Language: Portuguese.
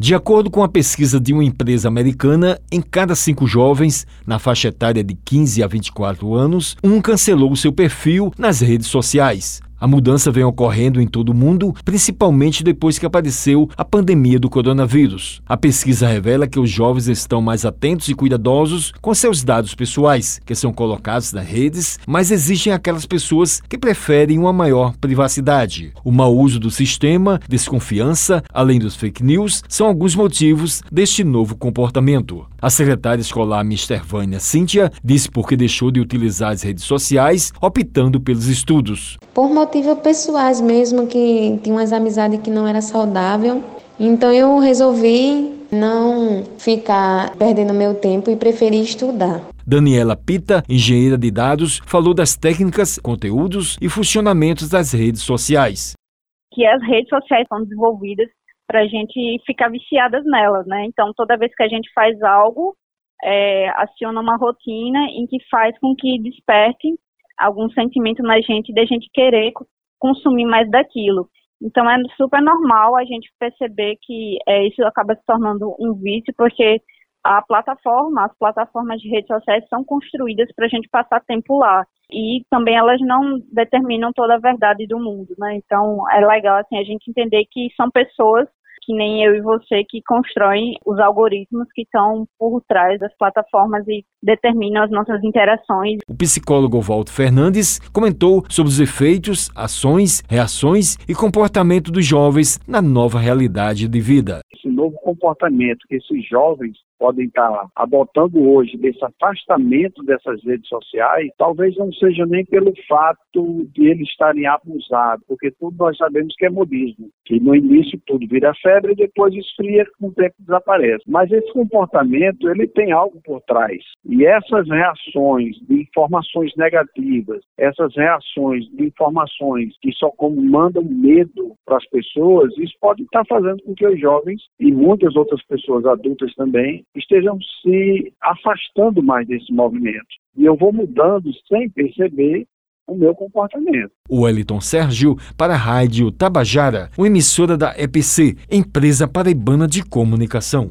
De acordo com a pesquisa de uma empresa americana, em cada cinco jovens, na faixa etária de 15 a 24 anos, um cancelou seu perfil nas redes sociais. A mudança vem ocorrendo em todo o mundo, principalmente depois que apareceu a pandemia do coronavírus. A pesquisa revela que os jovens estão mais atentos e cuidadosos com seus dados pessoais, que são colocados nas redes, mas existem aquelas pessoas que preferem uma maior privacidade. O mau uso do sistema, desconfiança, além dos fake news, são alguns motivos deste novo comportamento. A secretária escolar Mr. Vânia Cíntia disse porque deixou de utilizar as redes sociais, optando pelos estudos. Por motivos pessoais mesmo, que tinha umas amizades que não era saudável. Então eu resolvi não ficar perdendo meu tempo e preferi estudar. Daniela Pita, engenheira de dados, falou das técnicas, conteúdos e funcionamentos das redes sociais. Que as redes sociais são desenvolvidas para a gente ficar viciadas nelas, né? Então toda vez que a gente faz algo, é, aciona uma rotina em que faz com que desperte algum sentimento na gente de a gente querer consumir mais daquilo. Então é super normal a gente perceber que é, isso acaba se tornando um vício, porque a plataforma, as plataformas de redes sociais são construídas para a gente passar tempo lá. E também elas não determinam toda a verdade do mundo, né? Então é legal assim a gente entender que são pessoas que nem eu e você que constroem os algoritmos que estão por trás das plataformas e determinam as nossas interações. O psicólogo Walter Fernandes comentou sobre os efeitos, ações, reações e comportamento dos jovens na nova realidade de vida. Esse novo comportamento que esses jovens podem estar adotando hoje desse afastamento dessas redes sociais, talvez não seja nem pelo fato de eles estarem abusados, porque tudo nós sabemos que é modismo, que no início tudo vira febre e depois esfria, com o tempo desaparece. Mas esse comportamento, ele tem algo por trás. E essas reações de informações negativas, essas reações de informações que só mandam medo para as pessoas, isso pode estar fazendo com que os jovens e muitas outras pessoas adultas também estejam se afastando mais desse movimento. E eu vou mudando sem perceber o meu comportamento. O Wellington Sérgio para a Rádio Tabajara, uma emissora da EPC, Empresa Paraibana de Comunicação.